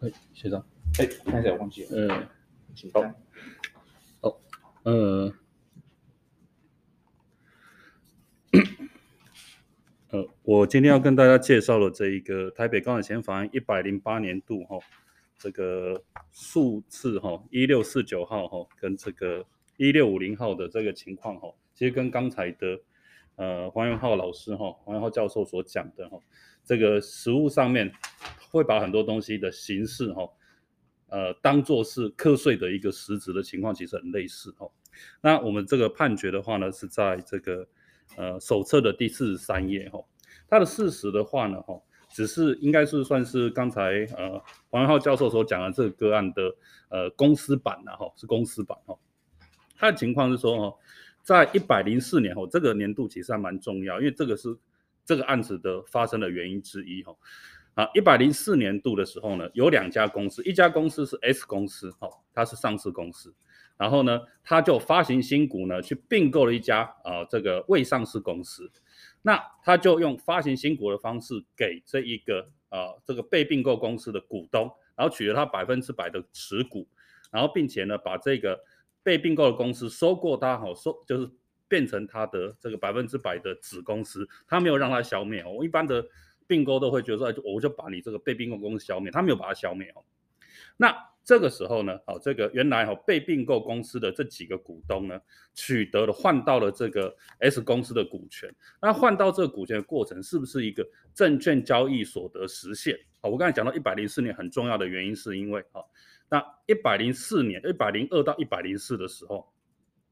哎，学长，哎，看一下，我忘记了，呃，请看。呃，呃，我今天要跟大家介绍的这一个台北高等检法院一百零八年度哈，这个数字哈一六四九号哈，跟这个一六五零号的这个情况哈，其实跟刚才的呃黄元浩老师哈黄元浩教授所讲的哈，这个实物上面会把很多东西的形式哈。呃，当做是课税的一个实质的情况，其实很类似哦。那我们这个判决的话呢，是在这个呃手册的第四十三页哈。它的事实的话呢，哈，只是应该是算是刚才呃黄元浩教授所讲的这个个案的呃公司版的哈，是公司版哈。它的情况是说哈，在一百零四年后，这个年度其实还蛮重要，因为这个是这个案子的发生的原因之一哈。啊，一百零四年度的时候呢，有两家公司，一家公司是 S 公司，哦，它是上市公司，然后呢，它就发行新股呢，去并购了一家啊这个未上市公司，那他就用发行新股的方式给这一个啊这个被并购公司的股东，然后取得他百分之百的持股，然后并且呢把这个被并购的公司收购它，好收就是变成他的这个百分之百的子公司，他没有让它消灭哦，一般的。并购都会觉得说，我就把你这个被并购公司消灭，他没有把它消灭哦。那这个时候呢，好，这个原来哈被并购公司的这几个股东呢，取得了换到了这个 S 公司的股权。那换到这个股权的过程，是不是一个证券交易所得实现？好，我刚才讲到一百零四年很重要的原因，是因为哈，那一百零四年一百零二到一百零四的时候，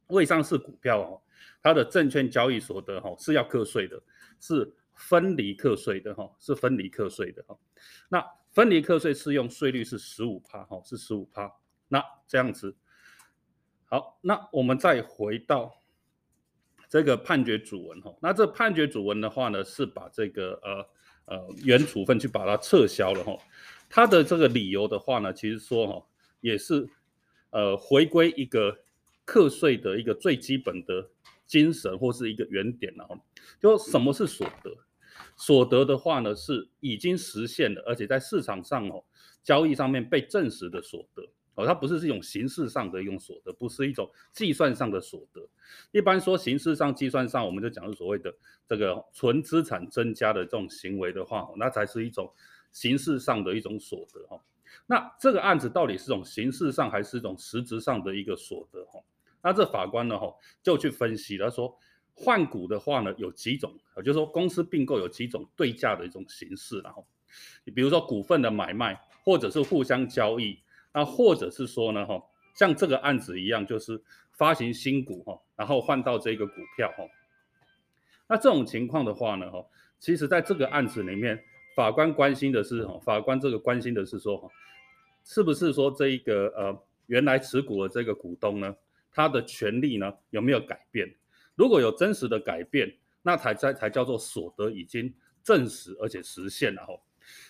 未上市股票哦，它的证券交易所得哈是要课税的，是。分离课税的哈，是分离课税的哈。那分离课税适用税率是十五趴哈，是十五趴。那这样子，好，那我们再回到这个判决主文哈。那这判决主文的话呢，是把这个呃呃原处分去把它撤销了哈。他的这个理由的话呢，其实说哈，也是呃回归一个课税的一个最基本的。精神或是一个原点了哈，就什么是所得？所得的话呢，是已经实现的，而且在市场上哦，交易上面被证实的所得哦，它不是这种形式上的一种所得，不是一种计算上的所得。一般说形式上计算上，我们就讲是所谓的这个纯资产增加的这种行为的话，那才是一种形式上的一种所得哈。那这个案子到底是种形式上还是一种实质上的一个所得哈？那这法官呢？哈，就去分析，他说换股的话呢，有几种，就是说公司并购有几种对价的一种形式，然后你比如说股份的买卖，或者是互相交易，那或者是说呢，哈，像这个案子一样，就是发行新股，哈，然后换到这个股票，哈。那这种情况的话呢，哈，其实在这个案子里面，法官关心的是，哈，法官这个关心的是说，哈，是不是说这一个呃原来持股的这个股东呢？他的权利呢有没有改变？如果有真实的改变，那才才才叫做所得已经证实而且实现了哈。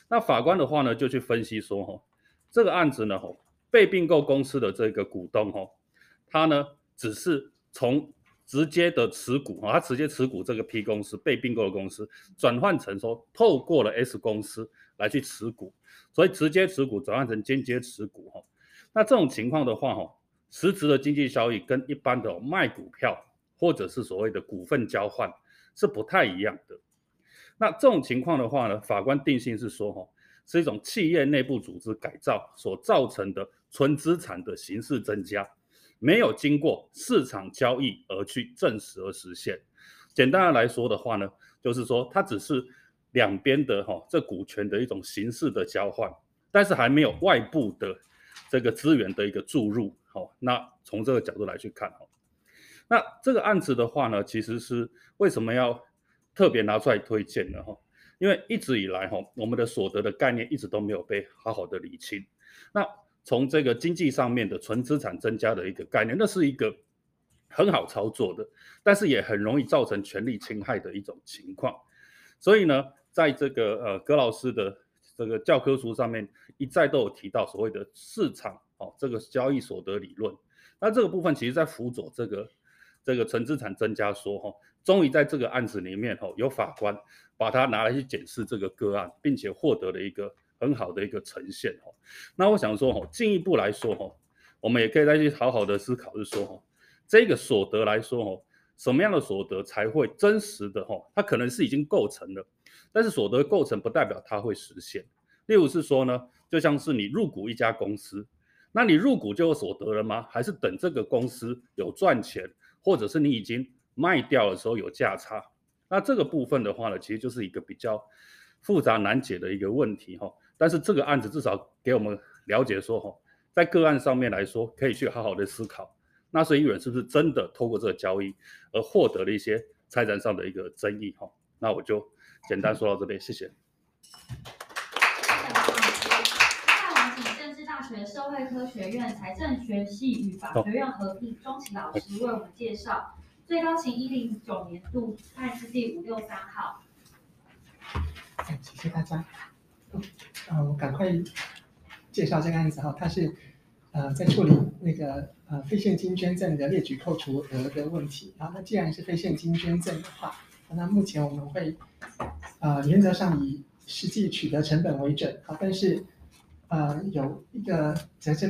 那法官的话呢就去分析说哈，这个案子呢哈，被并购公司的这个股东哈，他呢只是从直接的持股哈，他直接持股这个 P 公司被并购的公司转换成说透过了 S 公司来去持股，所以直接持股转换成间接持股哈。那这种情况的话哈。实质的经济效益跟一般的卖股票或者是所谓的股份交换是不太一样的。那这种情况的话呢，法官定性是说，哈，是一种企业内部组织改造所造成的纯资产的形式增加，没有经过市场交易而去证实而实现。简单的来说的话呢，就是说它只是两边的哈这股权的一种形式的交换，但是还没有外部的这个资源的一个注入。好，那从这个角度来去看，哈，那这个案子的话呢，其实是为什么要特别拿出来推荐呢？哈，因为一直以来，哈，我们的所得的概念一直都没有被好好的理清。那从这个经济上面的纯资产增加的一个概念，那是一个很好操作的，但是也很容易造成权利侵害的一种情况。所以呢，在这个呃葛老师的这个教科书上面一再都有提到所谓的市场。哦，这个交易所得理论，那这个部分其实在辅佐这个这个纯资产增加说哈，终于在这个案子里面哈，有法官把它拿来去检视这个个案，并且获得了一个很好的一个呈现哦。那我想说哈，进一步来说哈，我们也可以再去好好的思考，是说哈，这个所得来说哈，什么样的所得才会真实的哈？它可能是已经构成了，但是所得构成不代表它会实现。例如是说呢，就像是你入股一家公司，那你入股就有所得了吗？还是等这个公司有赚钱，或者是你已经卖掉的时候有价差？那这个部分的话呢，其实就是一个比较复杂难解的一个问题哈。但是这个案子至少给我们了解说哈，在个案上面来说，可以去好好的思考，纳税义务人是不是真的透过这个交易而获得了一些财产上的一个争议哈。那我就简单说到这边，谢谢。大学社会科学院财政学系与法学院合并，钟琦老师为我们介绍最高刑一零九年度案是第五六三号。谢谢大家。呃，我赶快介绍这个案子哈，它是呃在处理那个呃非现金捐赠的列举扣除额的问题。然后那既然是非现金捐赠的话，那目前我们会呃原则上以实际取得成本为准。好，但是。呃，有一个责任。